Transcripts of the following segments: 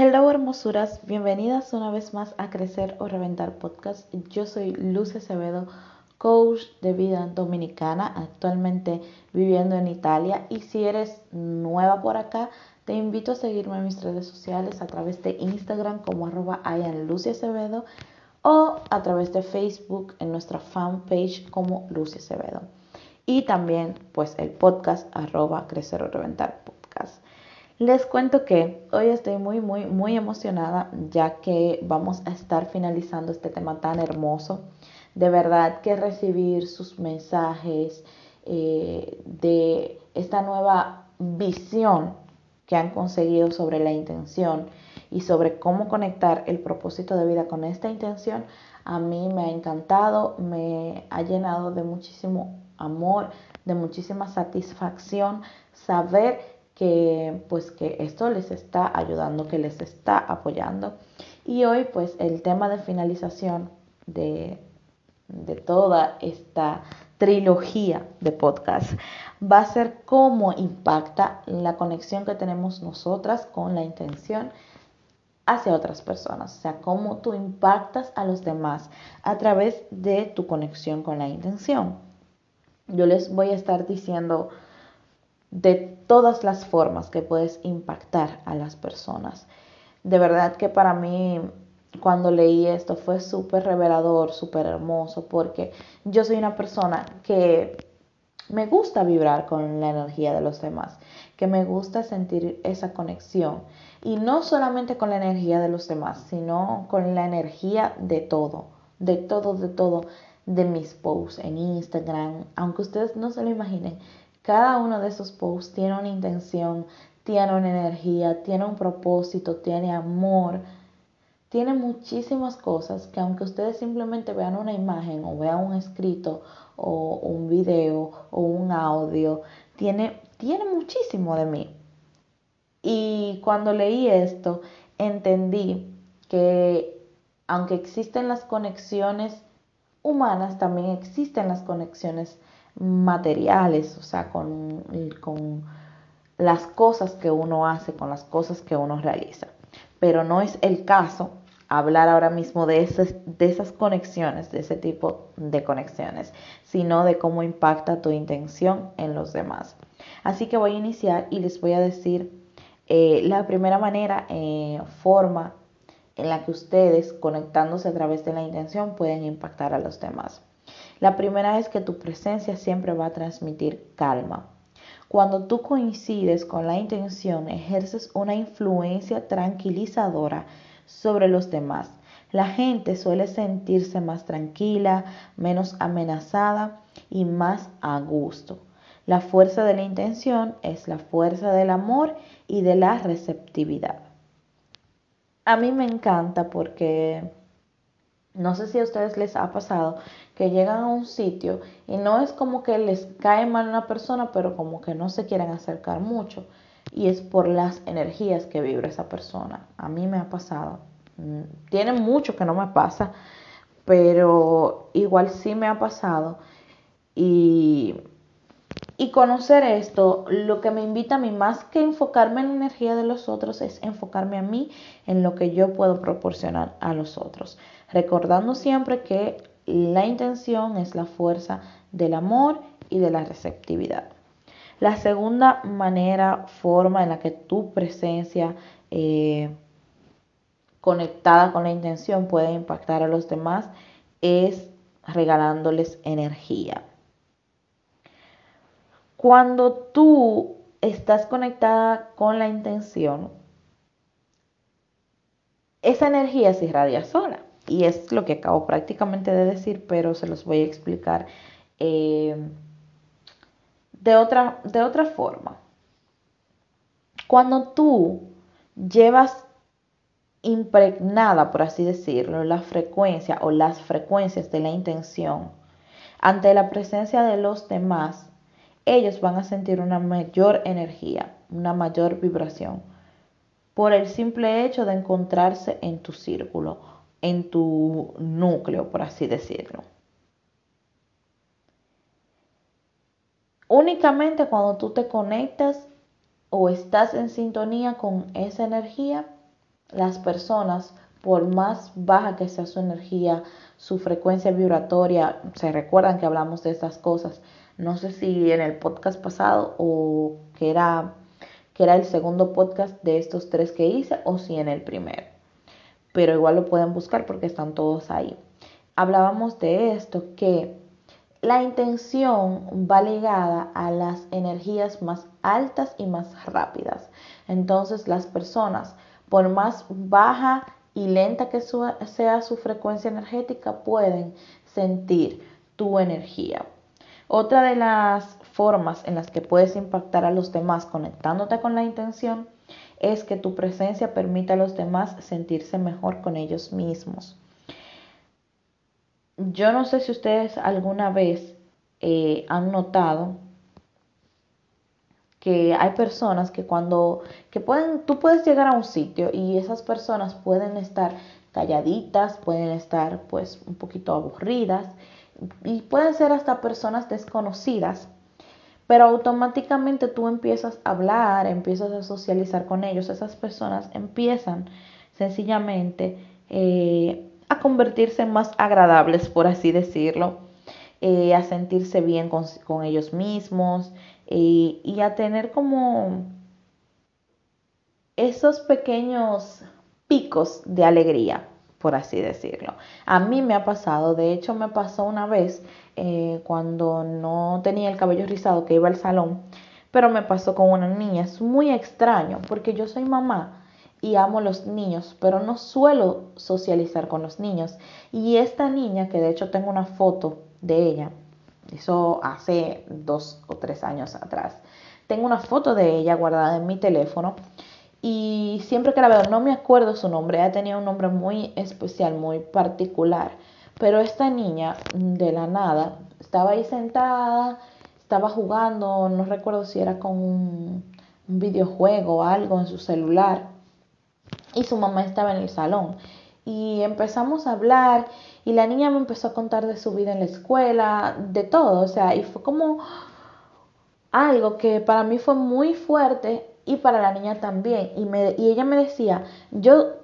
Hello hermosuras, bienvenidas una vez más a Crecer o Reventar Podcast. Yo soy Luz Acevedo, coach de vida dominicana, actualmente viviendo en Italia. Y si eres nueva por acá, te invito a seguirme en mis redes sociales a través de Instagram como arroba Acevedo o a través de Facebook en nuestra fanpage como Lucy Acevedo. Y también pues el podcast arroba Crecer o Reventar. Les cuento que hoy estoy muy, muy, muy emocionada ya que vamos a estar finalizando este tema tan hermoso. De verdad que recibir sus mensajes eh, de esta nueva visión que han conseguido sobre la intención y sobre cómo conectar el propósito de vida con esta intención, a mí me ha encantado, me ha llenado de muchísimo amor, de muchísima satisfacción saber que pues que esto les está ayudando, que les está apoyando. Y hoy pues el tema de finalización de, de toda esta trilogía de podcast va a ser cómo impacta la conexión que tenemos nosotras con la intención hacia otras personas, o sea, cómo tú impactas a los demás a través de tu conexión con la intención. Yo les voy a estar diciendo de todas las formas que puedes impactar a las personas. De verdad que para mí cuando leí esto fue súper revelador, súper hermoso, porque yo soy una persona que me gusta vibrar con la energía de los demás, que me gusta sentir esa conexión. Y no solamente con la energía de los demás, sino con la energía de todo, de todo, de todo, de mis posts en Instagram, aunque ustedes no se lo imaginen, cada uno de esos posts tiene una intención, tiene una energía, tiene un propósito, tiene amor, tiene muchísimas cosas que aunque ustedes simplemente vean una imagen o vean un escrito o un video o un audio, tiene, tiene muchísimo de mí. Y cuando leí esto, entendí que aunque existen las conexiones humanas, también existen las conexiones materiales, o sea, con, con las cosas que uno hace, con las cosas que uno realiza. Pero no es el caso hablar ahora mismo de esas, de esas conexiones, de ese tipo de conexiones, sino de cómo impacta tu intención en los demás. Así que voy a iniciar y les voy a decir eh, la primera manera, eh, forma en la que ustedes, conectándose a través de la intención, pueden impactar a los demás. La primera es que tu presencia siempre va a transmitir calma. Cuando tú coincides con la intención, ejerces una influencia tranquilizadora sobre los demás. La gente suele sentirse más tranquila, menos amenazada y más a gusto. La fuerza de la intención es la fuerza del amor y de la receptividad. A mí me encanta porque no sé si a ustedes les ha pasado que llegan a un sitio y no es como que les cae mal una persona, pero como que no se quieren acercar mucho. Y es por las energías que vibra esa persona. A mí me ha pasado. Mm, tiene mucho que no me pasa, pero igual sí me ha pasado. Y, y conocer esto, lo que me invita a mí, más que enfocarme en la energía de los otros, es enfocarme a mí en lo que yo puedo proporcionar a los otros recordando siempre que la intención es la fuerza del amor y de la receptividad. La segunda manera, forma en la que tu presencia eh, conectada con la intención puede impactar a los demás es regalándoles energía. Cuando tú estás conectada con la intención, esa energía se irradia sola y es lo que acabo prácticamente de decir, pero se los voy a explicar eh, de, otra, de otra forma. Cuando tú llevas impregnada, por así decirlo, la frecuencia o las frecuencias de la intención ante la presencia de los demás, ellos van a sentir una mayor energía, una mayor vibración, por el simple hecho de encontrarse en tu círculo en tu núcleo, por así decirlo. Únicamente cuando tú te conectas o estás en sintonía con esa energía, las personas, por más baja que sea su energía, su frecuencia vibratoria, se recuerdan que hablamos de estas cosas, no sé si en el podcast pasado o que era, que era el segundo podcast de estos tres que hice o si en el primero, pero igual lo pueden buscar porque están todos ahí. Hablábamos de esto, que la intención va ligada a las energías más altas y más rápidas. Entonces las personas, por más baja y lenta que sea su frecuencia energética, pueden sentir tu energía. Otra de las formas en las que puedes impactar a los demás conectándote con la intención es que tu presencia permita a los demás sentirse mejor con ellos mismos. Yo no sé si ustedes alguna vez eh, han notado que hay personas que cuando que pueden tú puedes llegar a un sitio y esas personas pueden estar calladitas, pueden estar pues un poquito aburridas y pueden ser hasta personas desconocidas, pero automáticamente tú empiezas a hablar, empiezas a socializar con ellos, esas personas empiezan sencillamente eh, a convertirse en más agradables, por así decirlo, eh, a sentirse bien con, ellos mismos eh, y a tener como esos pequeños picos de alegría, por así decirlo. A mí me ha pasado, de hecho me pasó una vez eh, cuando no tenía el cabello rizado que iba al salón, pero me pasó con una niña. Es muy extraño porque yo soy mamá y amo los niños, pero no suelo socializar con los niños. Y esta niña, que de hecho tengo una foto de ella, eso hace dos o tres años atrás, tengo una foto de ella guardada en mi teléfono y siempre que la veo no me acuerdo su nombre, ella tenía un nombre muy especial, muy particular, pero esta niña de la nada estaba ahí sentada, estaba jugando, no recuerdo si era con un, un videojuego o algo en su celular y su mamá estaba en el salón. Y empezamos a hablar y la niña me empezó a contar de su vida en la escuela, de todo, o sea, y fue como algo que para mí fue muy fuerte y para la niña también. Y, me, y ella me decía, yo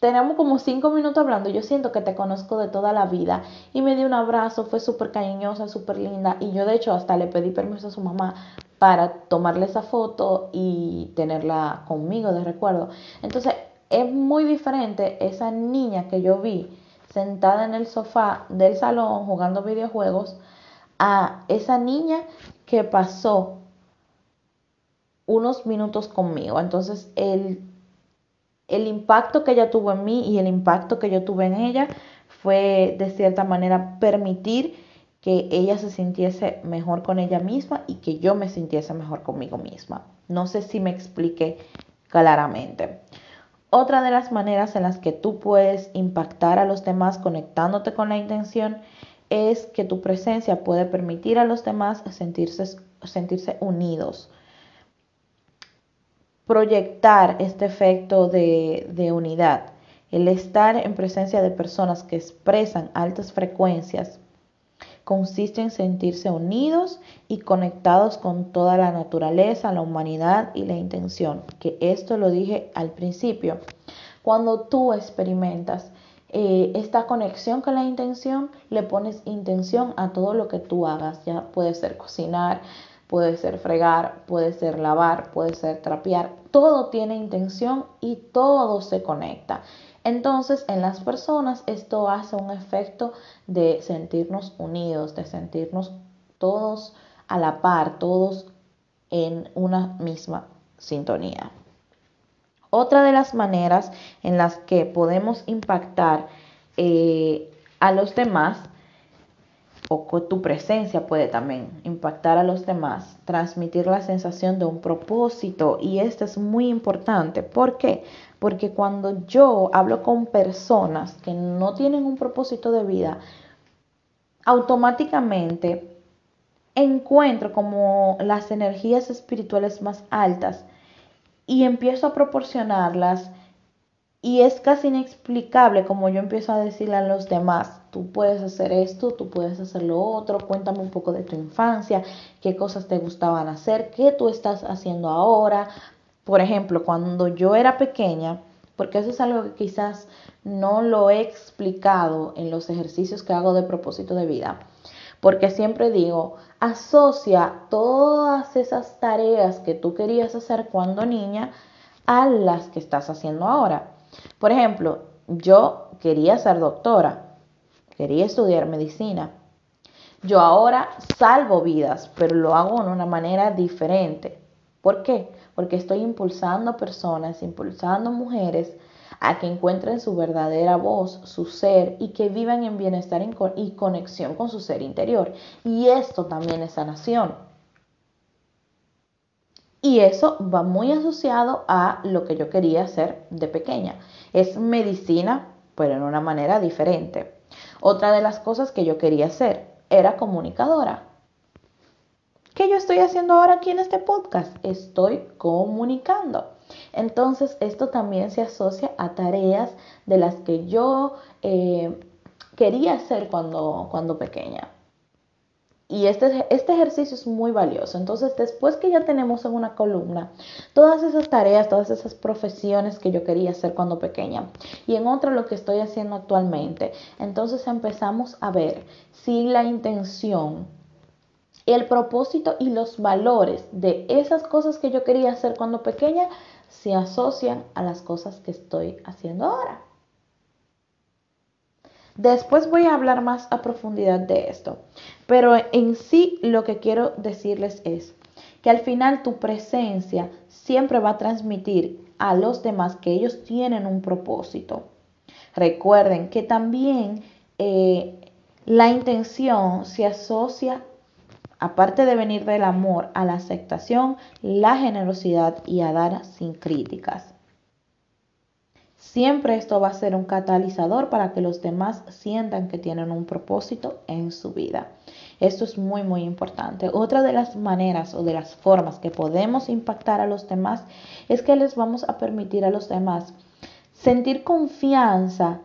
tenemos como cinco minutos hablando, yo siento que te conozco de toda la vida. Y me dio un abrazo, fue súper cariñosa, súper linda. Y yo de hecho hasta le pedí permiso a su mamá para tomarle esa foto y tenerla conmigo de recuerdo. Entonces, es muy diferente esa niña que yo vi sentada en el sofá del salón jugando videojuegos a esa niña que pasó unos minutos conmigo. Entonces el, el impacto que ella tuvo en mí y el impacto que yo tuve en ella fue de cierta manera permitir que ella se sintiese mejor con ella misma y que yo me sintiese mejor conmigo misma. No sé si me expliqué claramente. Otra de las maneras en las que tú puedes impactar a los demás conectándote con la intención es que tu presencia puede permitir a los demás sentirse, sentirse unidos. Proyectar este efecto de, de unidad, el estar en presencia de personas que expresan altas frecuencias consiste en sentirse unidos y conectados con toda la naturaleza, la humanidad y la intención, que esto lo dije al principio. Cuando tú experimentas eh, esta conexión con la intención, le pones intención a todo lo que tú hagas, ya puede ser cocinar, puede ser fregar, puede ser lavar, puede ser trapear, todo tiene intención y todo se conecta. Entonces, en las personas esto hace un efecto de sentirnos unidos, de sentirnos todos a la par, todos en una misma sintonía. Otra de las maneras en las que podemos impactar eh, a los demás o tu presencia puede también impactar a los demás, transmitir la sensación de un propósito y esto es muy importante. ¿Por qué? Porque cuando yo hablo con personas que no tienen un propósito de vida, automáticamente encuentro como las energías espirituales más altas y empiezo a proporcionarlas y es casi inexplicable como yo empiezo a decirle a los demás, tú puedes hacer esto, tú puedes hacer lo otro, cuéntame un poco de tu infancia, qué cosas te gustaban hacer, qué tú estás haciendo ahora. Por ejemplo, cuando yo era pequeña, porque eso es algo que quizás no lo he explicado en los ejercicios que hago de propósito de vida. Porque siempre digo, asocia todas esas tareas que tú querías hacer cuando niña a las que estás haciendo ahora. Por ejemplo, yo quería ser doctora, quería estudiar medicina. Yo ahora salvo vidas, pero lo hago de una manera diferente. ¿Por qué? Porque estoy impulsando personas, impulsando mujeres a que encuentren su verdadera voz, su ser y que vivan en bienestar y conexión con su ser interior. Y esto también es sanación. Y eso va muy asociado a lo que yo quería hacer de pequeña. Es medicina, pero en una manera diferente. Otra de las cosas que yo quería hacer era comunicadora. ¿Qué yo estoy haciendo ahora aquí en este podcast? Estoy comunicando. Entonces, esto también se asocia a tareas de las que yo eh, quería hacer cuando, cuando pequeña. Y este, este ejercicio es muy valioso. Entonces, después que ya tenemos en una columna todas esas tareas, todas esas profesiones que yo quería hacer cuando pequeña, y en otra lo que estoy haciendo actualmente, entonces empezamos a ver si la intención el propósito y los valores de esas cosas que yo quería hacer cuando pequeña se asocian a las cosas que estoy haciendo ahora. Después voy a hablar más a profundidad de esto, pero en sí lo que quiero decirles es que al final tu presencia siempre va a transmitir a los demás que ellos tienen un propósito. Recuerden que también eh, la intención se asocia aparte de venir del amor, a la aceptación, la generosidad y a dar sin críticas. Siempre esto va a ser un catalizador para que los demás sientan que tienen un propósito en su vida. Esto es muy, muy importante. Otra de las maneras o de las formas que podemos impactar a los demás es que les vamos a permitir a los demás sentir confianza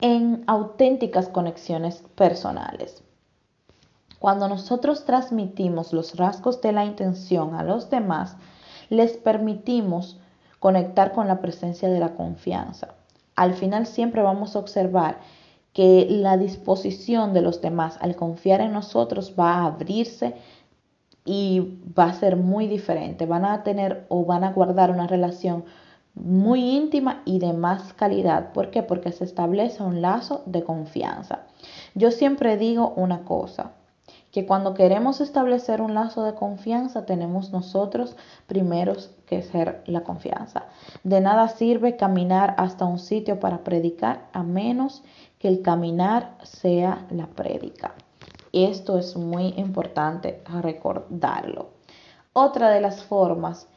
en auténticas conexiones personales. Cuando nosotros transmitimos los rasgos de la intención a los demás, les permitimos conectar con la presencia de la confianza. Al final siempre vamos a observar que la disposición de los demás al confiar en nosotros va a abrirse y va a ser muy diferente. Van a tener o van a guardar una relación muy íntima y de más calidad. ¿Por qué? Porque se establece un lazo de confianza. Yo siempre digo una cosa, que cuando queremos establecer un lazo de confianza tenemos nosotros primeros que ser la confianza. De nada sirve caminar hasta un sitio para predicar a menos que el caminar sea la prédica. Esto es muy importante recordarlo. Otra de las formas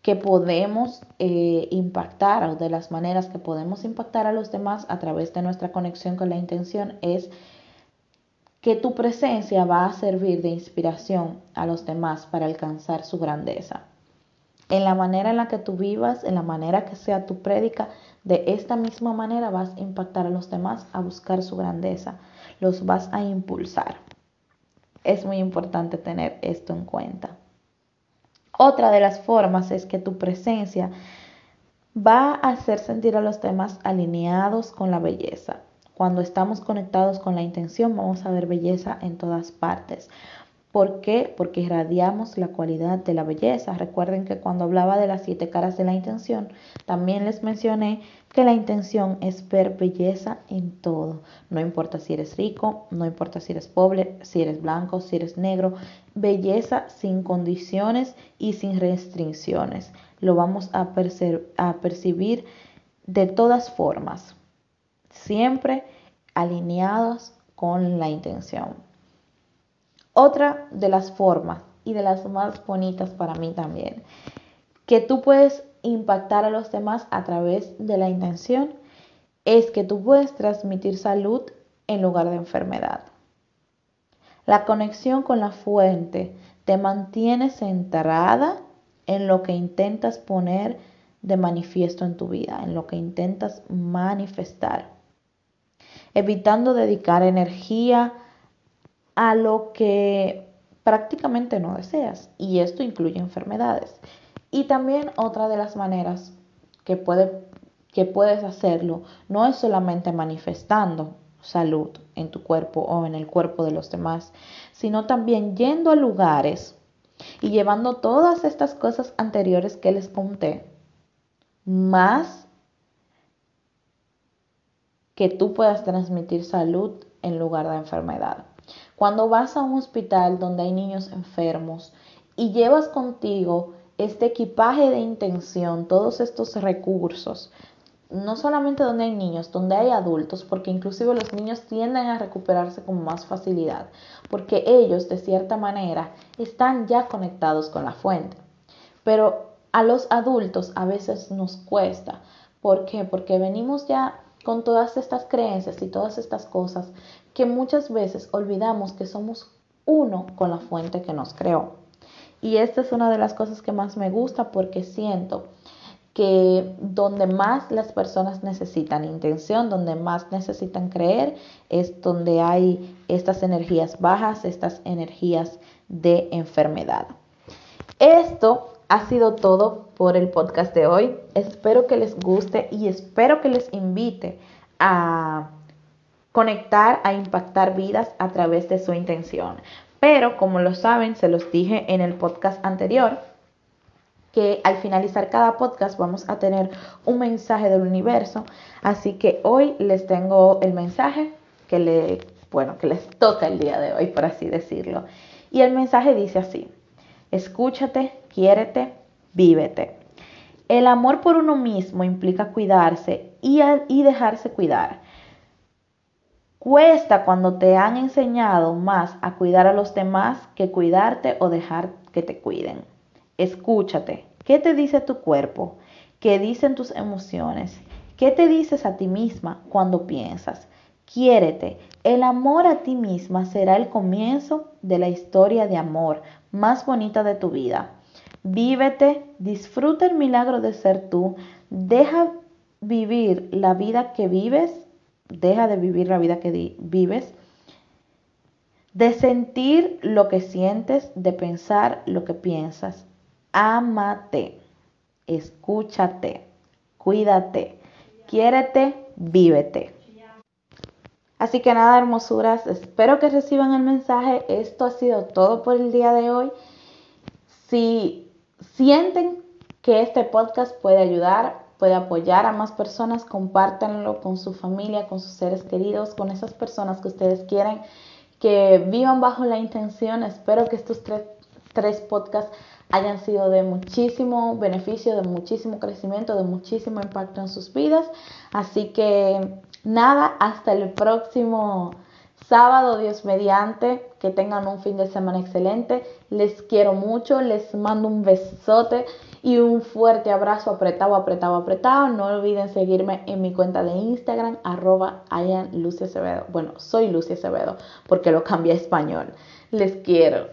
que podemos eh, impactar o de las maneras que podemos impactar a los demás a través de nuestra conexión con la intención es que tu presencia va a servir de inspiración a los demás para alcanzar su grandeza. En la manera en la que tú vivas, en la manera que sea tu prédica, de esta misma manera vas a impactar a los demás a buscar su grandeza, los vas a impulsar. Es muy importante tener esto en cuenta. Otra de las formas es que tu presencia va a hacer sentir a los demás alineados con la belleza. Cuando estamos conectados con la intención, vamos a ver belleza en todas partes. ¿Por qué? Porque irradiamos la cualidad de la belleza. Recuerden que cuando hablaba de las siete caras de la intención, también les mencioné que la intención es ver belleza en todo. No importa si eres rico, no importa si eres pobre, si eres blanco, si eres negro. Belleza sin condiciones y sin restricciones. Lo vamos a, a percibir de todas formas siempre alineados con la intención. Otra de las formas y de las más bonitas para mí también, que tú puedes impactar a los demás a través de la intención, es que tú puedes transmitir salud en lugar de enfermedad. La conexión con la fuente te mantiene centrada en lo que intentas poner de manifiesto en tu vida, en lo que intentas manifestar evitando dedicar energía a lo que prácticamente no deseas. Y esto incluye enfermedades. Y también otra de las maneras que puede que puedes hacerlo no es solamente manifestando salud en tu cuerpo o en el cuerpo de los demás, sino también yendo a lugares y llevando todas estas cosas anteriores que les conté, más que tú puedas transmitir salud en lugar de enfermedad. Cuando vas a un hospital donde hay niños enfermos y llevas contigo este equipaje de intención, todos estos recursos, no solamente donde hay niños, donde hay adultos, porque inclusive los niños tienden a recuperarse con más facilidad, porque ellos de cierta manera están ya conectados con la fuente. Pero a los adultos a veces nos cuesta. ¿Por qué? Porque venimos ya con todas estas creencias y todas estas cosas que muchas veces olvidamos que somos uno con la fuente que nos creó. Y esta es una de las cosas que más me gusta porque siento que donde más las personas necesitan intención, donde más necesitan creer, es donde hay estas energías bajas, estas energías de enfermedad. Esto ha sido todo por el podcast de hoy. Espero que les guste y espero que les invite a conectar, a impactar vidas a través de su intención. Pero como lo saben, se los dije en el podcast anterior, que al finalizar cada podcast vamos a tener un mensaje del universo. Así que hoy les tengo el mensaje que, le, bueno, que les toca el día de hoy, por así decirlo. Y el mensaje dice así, escúchate, quiérete, vívete. El amor por uno mismo implica cuidarse y, dejarse cuidar. Cuesta cuando te han enseñado más a cuidar a los demás que cuidarte o dejar que te cuiden. Escúchate. ¿Qué te dice tu cuerpo? ¿Qué dicen tus emociones? ¿Qué te dices a ti misma cuando piensas? Quiérete. El amor a ti misma será el comienzo de la historia de amor más bonita de tu vida. Vívete, disfruta el milagro de ser tú, deja vivir la vida que vives, deja de vivir la vida que vives, de sentir lo que sientes, de pensar lo que piensas ámate, escúchate, cuídate, quiérete, vívete. Así que nada, hermosuras, espero que reciban el mensaje. Esto ha sido todo por el día de hoy. Si sienten que este podcast puede ayudar, puede apoyar a más personas, compártanlo con su familia, con sus seres queridos, con esas personas que ustedes quieren que vivan bajo la intención. Espero que estos tres, tres podcasts hayan sido de muchísimo beneficio, de muchísimo crecimiento, de muchísimo impacto en sus vidas. Así que nada, hasta el próximo sábado, Dios mediante, que tengan un fin de semana excelente. Les quiero mucho, les mando un besote y un fuerte abrazo apretado, apretado, apretado. No olviden seguirme en mi cuenta de Instagram, arroba Lucia Acevedo. Bueno, soy Lucia Acevedo porque lo cambié a español. Les quiero.